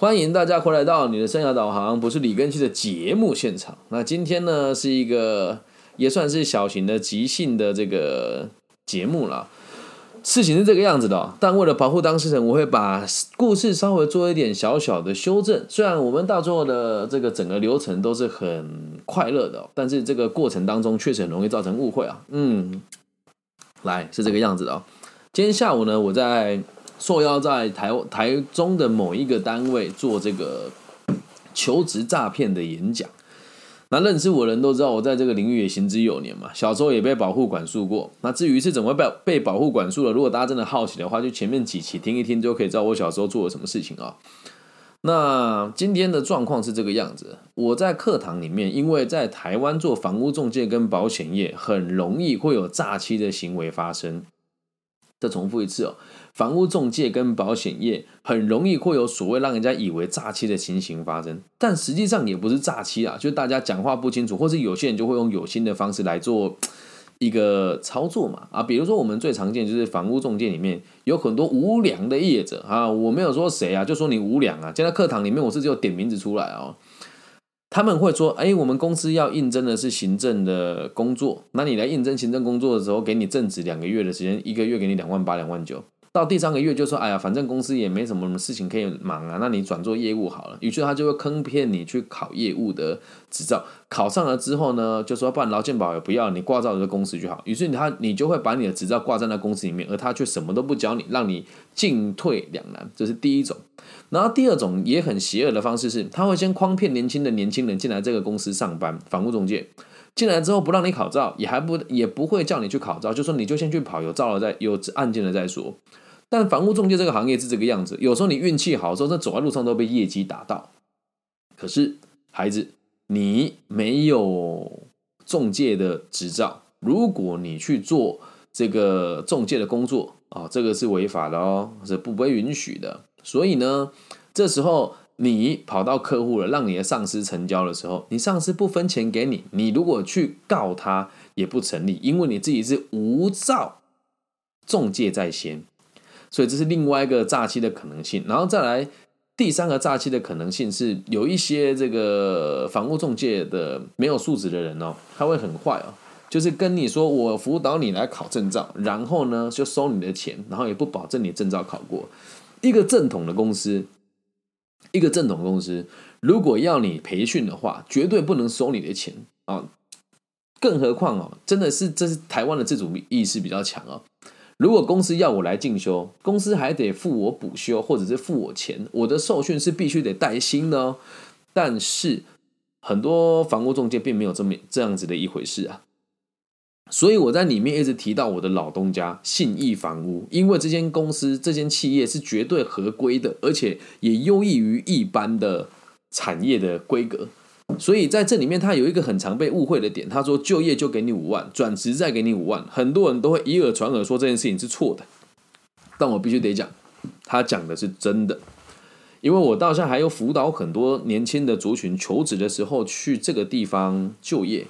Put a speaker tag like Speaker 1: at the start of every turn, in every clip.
Speaker 1: 欢迎大家回来到你的生涯导航，不是李根熙的节目现场。那今天呢是一个也算是小型的即兴的这个节目了。事情是这个样子的，但为了保护当事人，我会把故事稍微做一点小小的修正。虽然我们到最后的这个整个流程都是很快乐的，但是这个过程当中确实很容易造成误会啊。嗯，来是这个样子的。今天下午呢，我在受邀在台台中的某一个单位做这个求职诈骗的演讲。那认识我的人都知道，我在这个领域也行之有年嘛。小时候也被保护管束过。那至于是怎么被被保护管束的，如果大家真的好奇的话，就前面几期听一听，就可以知道我小时候做了什么事情啊。那今天的状况是这个样子：我在课堂里面，因为在台湾做房屋中介跟保险业，很容易会有诈欺的行为发生。再重复一次哦。房屋中介跟保险业很容易会有所谓让人家以为诈欺的情形发生，但实际上也不是诈欺啊，就大家讲话不清楚，或是有些人就会用有心的方式来做一个操作嘛啊，比如说我们最常见就是房屋中介里面有很多无良的业者啊，我没有说谁啊，就说你无良啊，就在课堂里面我是只有点名字出来哦，他们会说，哎，我们公司要应征的是行政的工作，那你来应征行政工作的时候，给你正职两个月的时间，一个月给你两万八两万九。到第三个月就说，哎呀，反正公司也没什么事情可以忙啊，那你转做业务好了。于是他就会坑骗你去考业务的执照，考上了之后呢，就说不然劳健保也不要，你挂在这个公司就好。于是他你就会把你的执照挂在那公司里面，而他却什么都不教你，让你进退两难。这是第一种。然后第二种也很邪恶的方式是，他会先诓骗年轻的年轻人进来这个公司上班，房屋中介进来之后不让你考照，也还不也不会叫你去考照，就说你就先去跑，有照了再有案件了再说。但房屋中介这个行业是这个样子，有时候你运气好的，时候那走在路上都被业绩打到。可是孩子，你没有中介的执照，如果你去做这个中介的工作啊，这个是违法的哦，是不被允许的。所以呢，这时候你跑到客户了，让你的上司成交的时候，你上司不分钱给你，你如果去告他也不成立，因为你自己是无照中介在先。所以这是另外一个诈欺的可能性，然后再来第三个诈欺的可能性是有一些这个房屋中介的没有素质的人哦，他会很坏哦，就是跟你说我辅导你来考证照，然后呢就收你的钱，然后也不保证你证照考过。一个正统的公司，一个正统公司如果要你培训的话，绝对不能收你的钱啊，更何况哦，真的是这是台湾的自主意识比较强哦。如果公司要我来进修，公司还得付我补修，或者是付我钱。我的受训是必须得带薪的哦。但是很多房屋中介并没有这么这样子的一回事啊。所以我在里面一直提到我的老东家信义房屋，因为这间公司、这间企业是绝对合规的，而且也优异于一般的产业的规格。所以在这里面，他有一个很常被误会的点。他说就业就给你五万，转职再给你五万，很多人都会以耳传耳说这件事情是错的。但我必须得讲，他讲的是真的，因为我到现在还有辅导很多年轻的族群求职的时候去这个地方就业，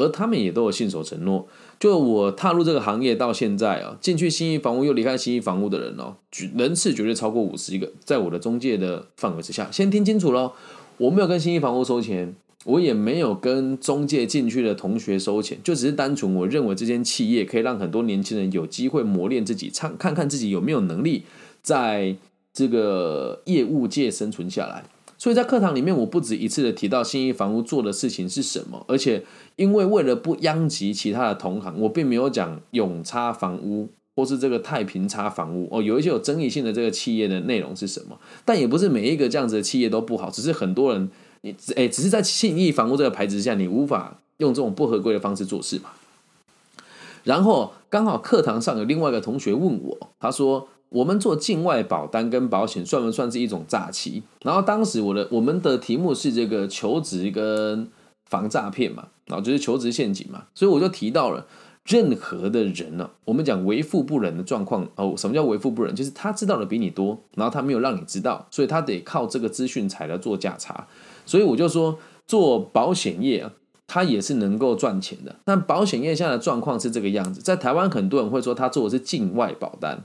Speaker 1: 而他们也都有信守承诺。就我踏入这个行业到现在啊，进去新义房屋又离开新义房屋的人哦，人次绝对超过五十个，在我的中介的范围之下。先听清楚喽。我没有跟新一房屋收钱，我也没有跟中介进去的同学收钱，就只是单纯我认为这间企业可以让很多年轻人有机会磨练自己，看看看自己有没有能力在这个业务界生存下来。所以在课堂里面，我不止一次的提到新一房屋做的事情是什么，而且因为为了不殃及其他的同行，我并没有讲永差房屋。或是这个太平差房屋哦，有一些有争议性的这个企业的内容是什么？但也不是每一个这样子的企业都不好，只是很多人你只哎，只是在信义房屋这个牌子下，你无法用这种不合规的方式做事嘛。然后刚好课堂上有另外一个同学问我，他说我们做境外保单跟保险算不算是一种诈欺？然后当时我的我们的题目是这个求职跟防诈骗嘛，然后就是求职陷阱嘛，所以我就提到了。任何的人呢，我们讲为富不仁的状况哦。什么叫为富不仁？就是他知道的比你多，然后他没有让你知道，所以他得靠这个资讯才来做价差。所以我就说，做保险业啊，它也是能够赚钱的。但保险业现在的状况是这个样子，在台湾很多人会说他做的是境外保单，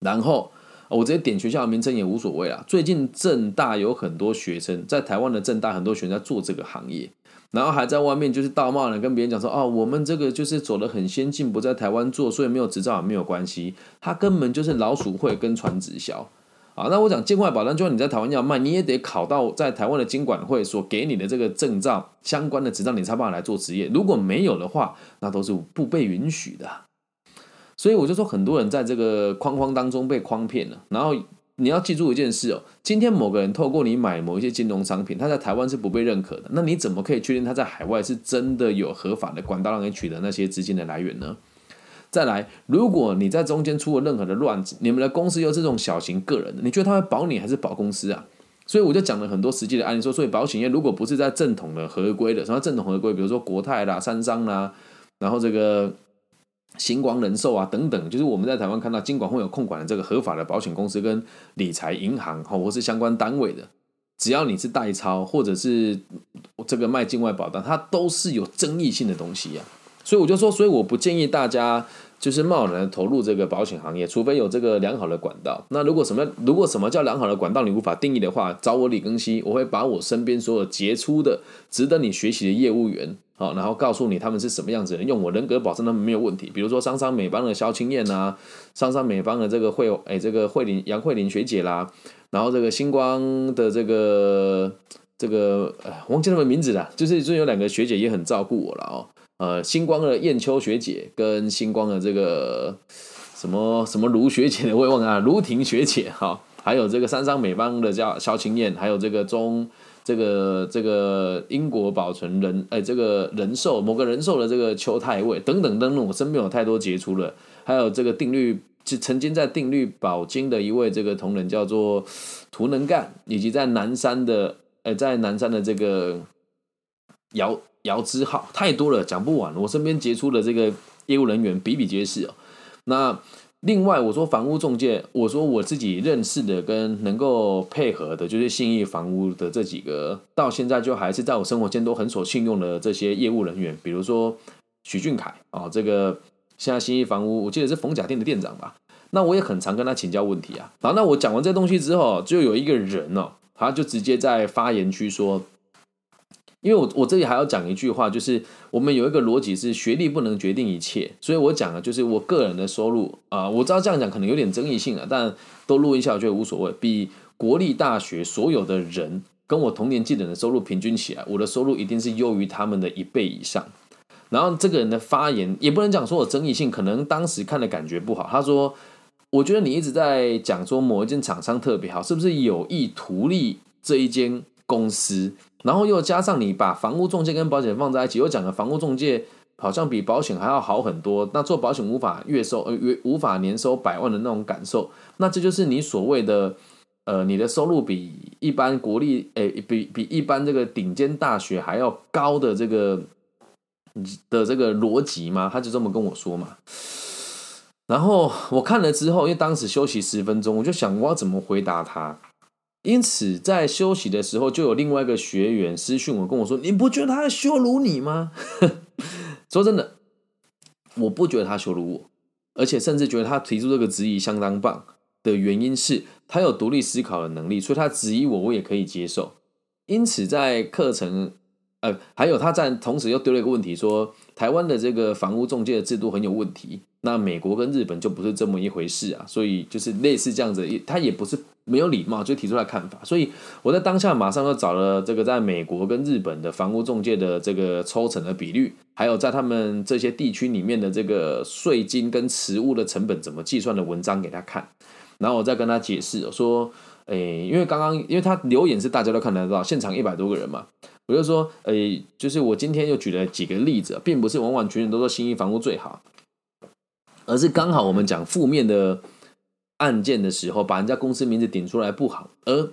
Speaker 1: 然后我直接点学校的名称也无所谓啦。最近正大有很多学生在台湾的正大，很多学生在做这个行业，然后还在外面就是道貌呢，跟别人讲说哦，我们这个就是走的很先进，不在台湾做，所以没有执照也没有关系。他根本就是老鼠会跟传直销。啊，那我讲境外保单，就算你在台湾要卖，你也得考到在台湾的经管会所给你的这个证照相关的执照，你才办法来做职业。如果没有的话，那都是不被允许的。所以我就说，很多人在这个框框当中被诓骗了。然后你要记住一件事哦，今天某个人透过你买某一些金融商品，他在台湾是不被认可的。那你怎么可以确定他在海外是真的有合法的管道让你取得那些资金的来源呢？再来，如果你在中间出了任何的乱子，你们的公司又是这种小型个人的，你觉得他会保你还是保公司啊？所以我就讲了很多实际的案例，说，所以保险业如果不是在正统的合规的，什么正统合规，比如说国泰啦、三商啦，然后这个星光人寿啊等等，就是我们在台湾看到金管会有控管的这个合法的保险公司跟理财银行，或是相关单位的，只要你是代抄或者是这个卖境外保单，它都是有争议性的东西呀。所以我就说，所以我不建议大家就是贸然投入这个保险行业，除非有这个良好的管道。那如果什么如果什么叫良好的管道你无法定义的话，找我李庚希，我会把我身边所有杰出的、值得你学习的业务员，好，然后告诉你他们是什么样子的，用我人格保证他们没有问题。比如说商商美邦的肖青燕啊，商商美邦的这个慧哎这个慧玲杨慧玲学姐啦，然后这个星光的这个这个哎忘记他们名字了，就是就有两个学姐也很照顾我了哦。呃，星光的燕秋学姐跟星光的这个什么什么卢学姐的，慰问啊，卢婷学姐哈，还有这个三商美邦的叫肖青燕，还有这个中这个这个英国保存人哎，这个人寿某个人寿的这个邱太尉等等等等，我身边有太多杰出了，还有这个定律就曾经在定律保金的一位这个同仁叫做涂能干，以及在南山的哎，在南山的这个姚。姚之浩太多了，讲不完。我身边杰出的这个业务人员比比皆是哦。那另外我说房屋中介，我说我自己认识的跟能够配合的，就是信义房屋的这几个，到现在就还是在我生活间都很所信用的这些业务人员，比如说许俊凯哦，这个现在信义房屋，我记得是逢甲店的店长吧。那我也很常跟他请教问题啊。好，那我讲完这东西之后，就有一个人哦，他就直接在发言区说。因为我我这里还要讲一句话，就是我们有一个逻辑是学历不能决定一切，所以我讲的就是我个人的收入啊，我知道这样讲可能有点争议性啊，但都录一下我觉得无所谓。比国立大学所有的人跟我同年纪的人的收入平均起来，我的收入一定是优于他们的一倍以上。然后这个人的发言也不能讲说有争议性，可能当时看的感觉不好。他说：“我觉得你一直在讲说某一间厂商特别好，是不是有意图利这一间公司？”然后又加上你把房屋中介跟保险放在一起，又讲了房屋中介好像比保险还要好很多。那做保险无法月收呃月无法年收百万的那种感受，那这就是你所谓的呃你的收入比一般国立诶比比一般这个顶尖大学还要高的这个的这个逻辑吗？他就这么跟我说嘛。然后我看了之后，因为当时休息十分钟，我就想我要怎么回答他。因此，在休息的时候，就有另外一个学员私讯我，跟我说：“你不觉得他在羞辱你吗？” 说真的，我不觉得他羞辱我，而且甚至觉得他提出这个质疑相当棒的原因是他有独立思考的能力，所以他质疑我，我也可以接受。因此，在课程，呃，还有他在同时又丢了一个问题，说台湾的这个房屋中介的制度很有问题，那美国跟日本就不是这么一回事啊，所以就是类似这样子，他也不是。没有礼貌就提出来看法，所以我在当下马上就找了这个在美国跟日本的房屋中介的这个抽成的比率，还有在他们这些地区里面的这个税金跟实物的成本怎么计算的文章给他看，然后我再跟他解释说，诶，因为刚刚因为他留言是大家都看得到，现场一百多个人嘛，我就说，诶，就是我今天又举了几个例子，并不是完完全全都说新义房屋最好，而是刚好我们讲负面的。案件的时候，把人家公司名字点出来不好。而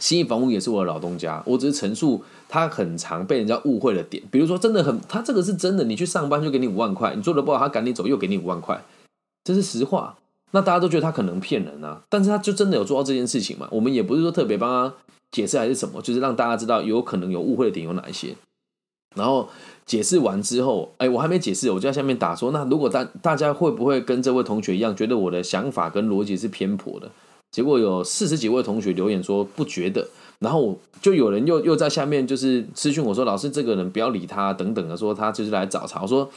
Speaker 1: 新义房屋也是我的老东家，我只是陈述他很常被人家误会的点。比如说，真的很，他这个是真的，你去上班就给你五万块，你做的不好，他赶你走又给你五万块，这是实话。那大家都觉得他可能骗人啊，但是他就真的有做到这件事情嘛？我们也不是说特别帮他解释还是什么，就是让大家知道有可能有误会的点有哪一些，然后。解释完之后，哎，我还没解释，我就在下面打说，那如果大大家会不会跟这位同学一样，觉得我的想法跟逻辑是偏颇的？结果有四十几位同学留言说不觉得，然后我就有人又又在下面就是私讯我说老师这个人不要理他等等的，说他就是来找茬。我说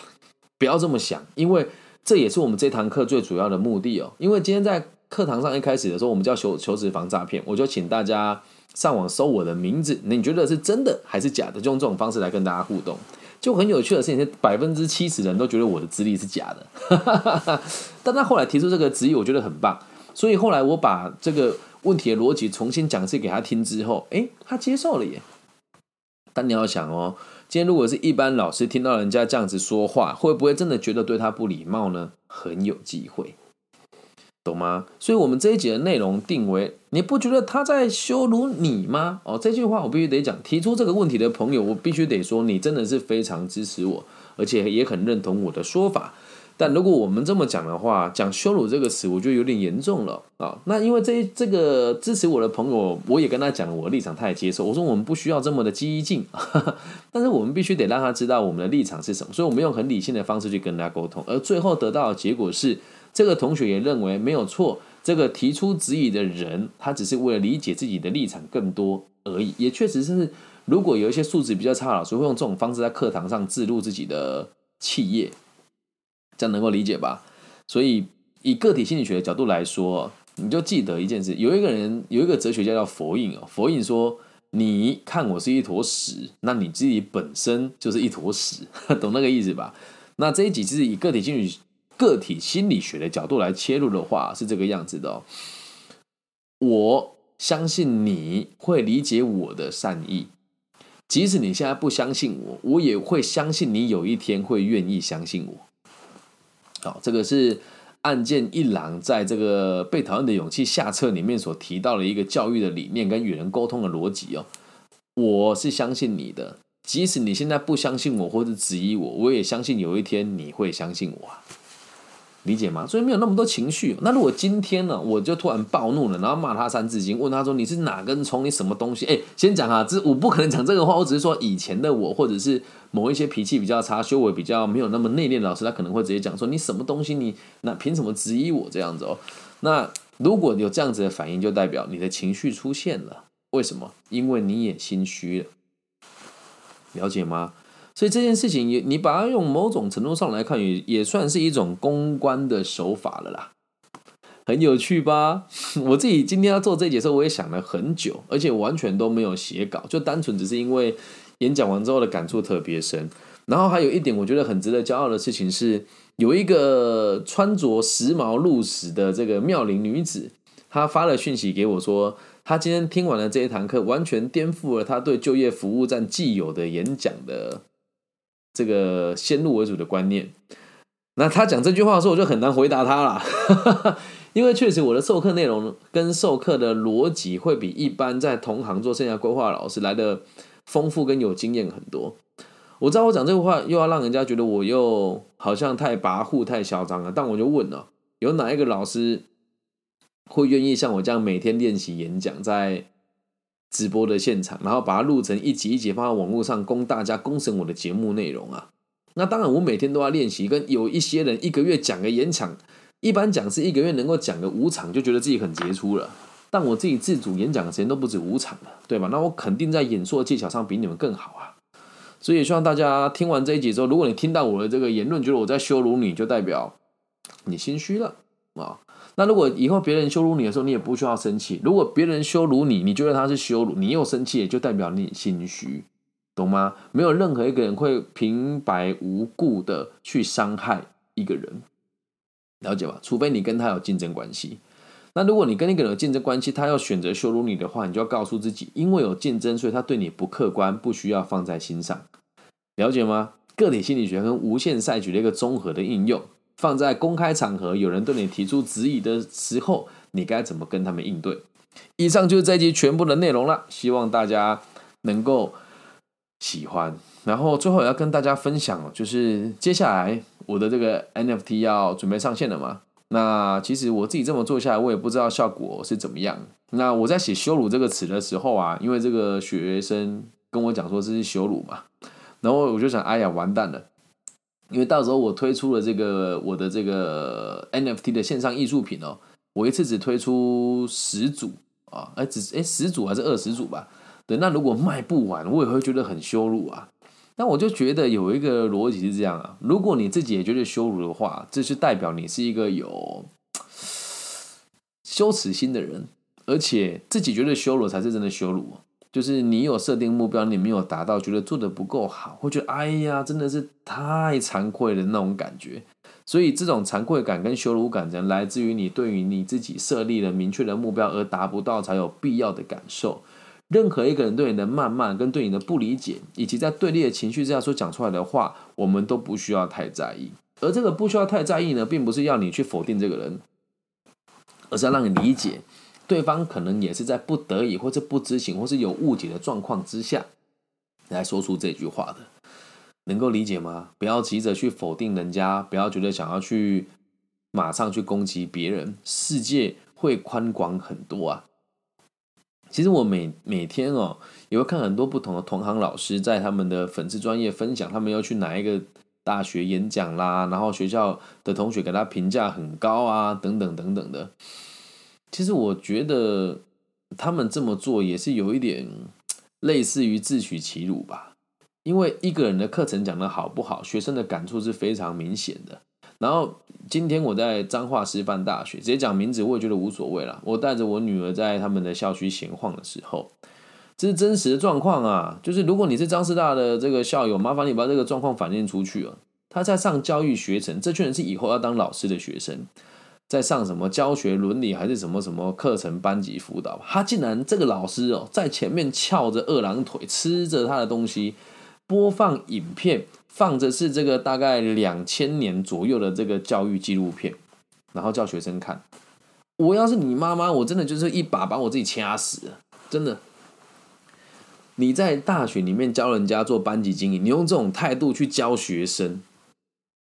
Speaker 1: 不要这么想，因为这也是我们这堂课最主要的目的哦。因为今天在课堂上一开始的时候，我们叫求求职防诈骗，我就请大家上网搜我的名字，你觉得是真的还是假的？就用这种方式来跟大家互动。就很有趣的事情是，百分之七十人都觉得我的资历是假的，但他后来提出这个质疑，我觉得很棒。所以后来我把这个问题的逻辑重新讲一次给他听之后，诶，他接受了耶。但你要想哦，今天如果是一般老师听到人家这样子说话，会不会真的觉得对他不礼貌呢？很有机会，懂吗？所以我们这一节的内容定为：你不觉得他在羞辱你吗？哦，这句话我必须得讲。提出这个问题的朋友，我必须得说，你真的是非常支持我，而且也很认同我的说法。但如果我们这么讲的话，讲羞辱这个词，我觉得有点严重了啊。那因为这这个支持我的朋友，我也跟他讲了我的立场，他也接受。我说我们不需要这么的激进，但是我们必须得让他知道我们的立场是什么。所以我们用很理性的方式去跟他沟通，而最后得到的结果是，这个同学也认为没有错。这个提出质疑的人，他只是为了理解自己的立场更多而已。也确实是，如果有一些素质比较差老师会用这种方式在课堂上自录自己的企业。这样能够理解吧？所以以个体心理学的角度来说，你就记得一件事：有一个人有一个哲学家叫佛印哦。佛印说：“你看我是一坨屎，那你自己本身就是一坨屎，懂那个意思吧？”那这一集是以个体心理个体心理学的角度来切入的话，是这个样子的哦。我相信你会理解我的善意，即使你现在不相信我，我也会相信你有一天会愿意相信我。好，这个是案件一郎在这个被讨厌的勇气下册里面所提到的一个教育的理念跟与人沟通的逻辑哦。我是相信你的，即使你现在不相信我或者质疑我，我也相信有一天你会相信我啊。理解吗？所以没有那么多情绪。那如果今天呢，我就突然暴怒了，然后骂他三字经，问他说你是哪根葱？你什么东西？哎，先讲啊，这我不可能讲这个话，我只是说以前的我，或者是某一些脾气比较差、修为比较没有那么内敛的老师，他可能会直接讲说你什么东西？你那凭什么质疑我这样子哦？那如果有这样子的反应，就代表你的情绪出现了。为什么？因为你也心虚了，了解吗？所以这件事情也，你把它用某种程度上来看，也也算是一种公关的手法了啦，很有趣吧？我自己今天要做这节时候，我也想了很久，而且完全都没有写稿，就单纯只是因为演讲完之后的感触特别深。然后还有一点，我觉得很值得骄傲的事情是，有一个穿着时髦入时的这个妙龄女子，她发了讯息给我说，她今天听完了这一堂课，完全颠覆了她对就业服务站既有的演讲的。这个先入为主的观念，那他讲这句话的时候，我就很难回答他了，因为确实我的授课内容跟授课的逻辑会比一般在同行做生涯规划老师来的丰富跟有经验很多。我知道我讲这个话又要让人家觉得我又好像太跋扈、太嚣张了，但我就问了，有哪一个老师会愿意像我这样每天练习演讲，在？直播的现场，然后把它录成一集一集放在网络上，供大家公审我的节目内容啊。那当然，我每天都要练习。跟有一些人一个月讲个演讲，一般讲是一个月能够讲个五场，就觉得自己很杰出了。但我自己自主演讲的时间都不止五场了，对吧？那我肯定在演说技巧上比你们更好啊。所以希望大家听完这一集之后，如果你听到我的这个言论，觉得我在羞辱你，就代表你心虚了啊。那如果以后别人羞辱你的时候，你也不需要生气。如果别人羞辱你，你觉得他是羞辱，你又生气，也就代表你心虚，懂吗？没有任何一个人会平白无故的去伤害一个人，了解吧？除非你跟他有竞争关系。那如果你跟一个人有竞争关系，他要选择羞辱你的话，你就要告诉自己，因为有竞争，所以他对你不客观，不需要放在心上，了解吗？个体心理学跟无限赛局的一个综合的应用。放在公开场合，有人对你提出质疑的时候，你该怎么跟他们应对？以上就是这一集全部的内容了，希望大家能够喜欢。然后最后也要跟大家分享，就是接下来我的这个 NFT 要准备上线了嘛？那其实我自己这么做下来，我也不知道效果是怎么样。那我在写“羞辱”这个词的时候啊，因为这个学生跟我讲说这是羞辱嘛，然后我就想，哎呀，完蛋了。因为到时候我推出了这个我的这个 NFT 的线上艺术品哦，我一次只推出十组啊，哎，只哎十组还是二十组吧？对，那如果卖不完，我也会觉得很羞辱啊。那我就觉得有一个逻辑是这样啊，如果你自己也觉得羞辱的话，这是代表你是一个有羞耻心的人，而且自己觉得羞辱才是真的羞辱。就是你有设定目标，你没有达到，觉得做的不够好，会觉得哎呀，真的是太惭愧的那种感觉。所以这种惭愧感跟羞辱感，来自于你对于你自己设立了明确的目标而达不到才有必要的感受。任何一个人对你的谩骂、跟对你的不理解，以及在对立的情绪之下所讲出来的话，我们都不需要太在意。而这个不需要太在意呢，并不是要你去否定这个人，而是要让你理解。对方可能也是在不得已，或者不知情，或是有误解的状况之下，来说出这句话的，能够理解吗？不要急着去否定人家，不要觉得想要去马上去攻击别人，世界会宽广很多啊。其实我每每天哦，也会看很多不同的同行老师在他们的粉丝专业分享，他们要去哪一个大学演讲啦，然后学校的同学给他评价很高啊，等等等等的。其实我觉得他们这么做也是有一点类似于自取其辱吧，因为一个人的课程讲的好不好，学生的感触是非常明显的。然后今天我在彰化师范大学，直接讲名字我也觉得无所谓了。我带着我女儿在他们的校区闲晃的时候，这是真实的状况啊。就是如果你是彰师大的这个校友，麻烦你把这个状况反映出去啊。他在上教育学程，这群人是以后要当老师的学生。在上什么教学伦理还是什么什么课程班级辅导，他竟然这个老师哦，在前面翘着二郎腿吃着他的东西，播放影片，放着是这个大概两千年左右的这个教育纪录片，然后叫学生看。我要是你妈妈，我真的就是一把把我自己掐死，真的。你在大学里面教人家做班级经营，你用这种态度去教学生。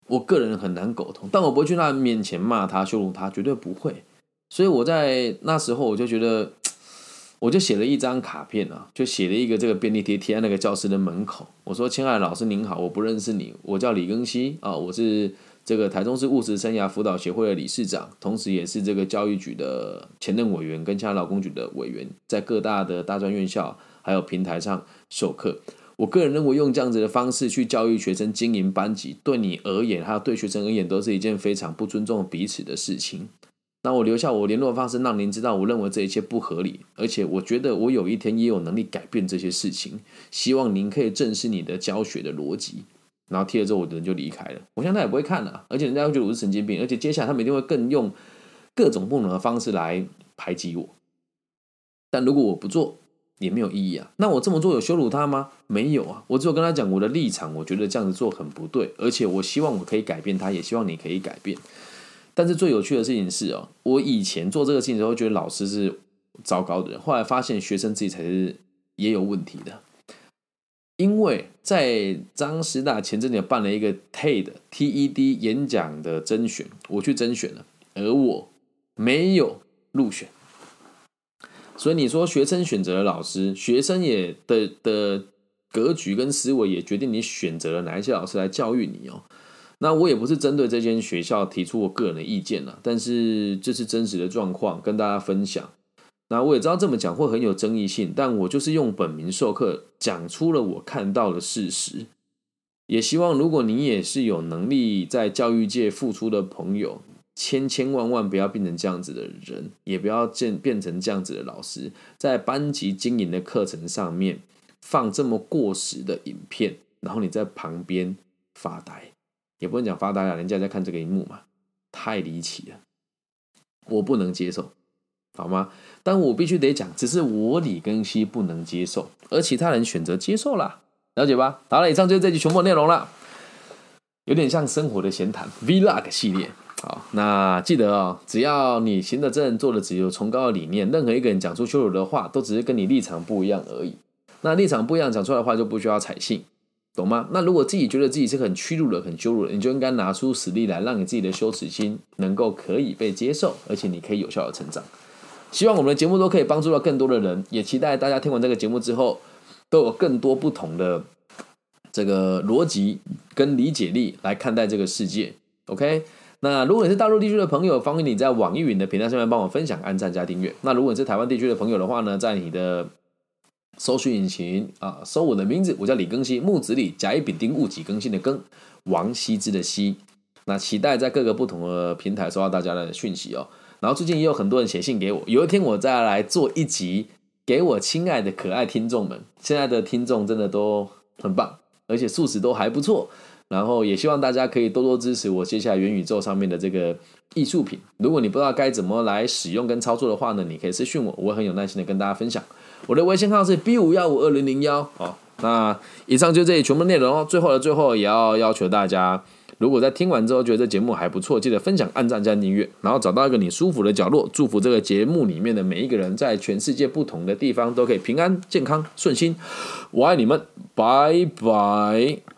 Speaker 1: 我个人很难沟通，但我不会去他面前骂他、羞辱他，绝对不会。所以我在那时候我就觉得，我就写了一张卡片啊，就写了一个这个便利贴贴在那个教室的门口。我说：“亲爱的老师您好，我不认识你，我叫李庚希啊，我是这个台中市务实生涯辅导协会的理事长，同时也是这个教育局的前任委员跟其他劳工局的委员，在各大的大专院校还有平台上授课。”我个人认为，用这样子的方式去教育学生、经营班级，对你而言，还有对学生而言，都是一件非常不尊重彼此的事情。那我留下我联络方式，让您知道，我认为这一切不合理，而且我觉得我有一天也有能力改变这些事情。希望您可以正视你的教学的逻辑。然后贴了之后，我的人就离开了。我想他也不会看了，而且人家会觉得我是神经病，而且接下来他们一定会更用各种不同的方式来排挤我。但如果我不做，也没有意义啊。那我这么做有羞辱他吗？没有啊。我只有跟他讲我的立场，我觉得这样子做很不对，而且我希望我可以改变他，也希望你可以改变。但是最有趣的事情是哦，我以前做这个事情的时候，觉得老师是糟糕的人，后来发现学生自己才是也有问题的。因为在张师大前阵子办了一个 TED TED 演讲的甄选，我去甄选了，而我没有入选。所以你说学生选择了老师，学生也的的格局跟思维也决定你选择了哪一些老师来教育你哦。那我也不是针对这间学校提出我个人的意见了，但是这是真实的状况跟大家分享。那我也知道这么讲会很有争议性，但我就是用本名授课，讲出了我看到的事实。也希望如果你也是有能力在教育界付出的朋友。千千万万不要变成这样子的人，也不要变变成这样子的老师，在班级经营的课程上面放这么过时的影片，然后你在旁边发呆，也不能讲发呆啊，人家在看这个荧幕嘛，太离奇了，我不能接受，好吗？但我必须得讲，只是我李根熙不能接受，而其他人选择接受了，了解吧？好了，以上就是这集全部内容了，有点像生活的闲谈 Vlog 系列。好，那记得哦，只要你行得正，做的只有崇高的理念，任何一个人讲出羞辱的话，都只是跟你立场不一样而已。那立场不一样，讲出来的话就不需要采信，懂吗？那如果自己觉得自己是很屈辱的、很羞辱的，你就应该拿出实力来，让你自己的羞耻心能够可以被接受，而且你可以有效的成长。希望我们的节目都可以帮助到更多的人，也期待大家听完这个节目之后，都有更多不同的这个逻辑跟理解力来看待这个世界。OK。那如果你是大陆地区的朋友，欢迎你在网易云的频道上面帮我分享、按赞加订阅。那如果你是台湾地区的朋友的话呢，在你的搜寻引擎啊，搜我的名字，我叫李更新，木子李，甲乙丙丁戊己更新的更，王羲之的羲。那期待在各个不同的平台收到大家的讯息哦。然后最近也有很多人写信给我，有一天我再来做一集给我亲爱的可爱听众们。现在的听众真的都很棒，而且素质都还不错。然后也希望大家可以多多支持我接下来元宇宙上面的这个艺术品。如果你不知道该怎么来使用跟操作的话呢，你可以私讯我，我会很有耐心的跟大家分享。我的微信号是 B 五幺五二零零幺。好，那以上就这里全部内容哦。最后的最后，也要要求大家，如果在听完之后觉得这节目还不错，记得分享、按赞加订阅，然后找到一个你舒服的角落，祝福这个节目里面的每一个人，在全世界不同的地方都可以平安、健康、顺心。我爱你们，拜拜。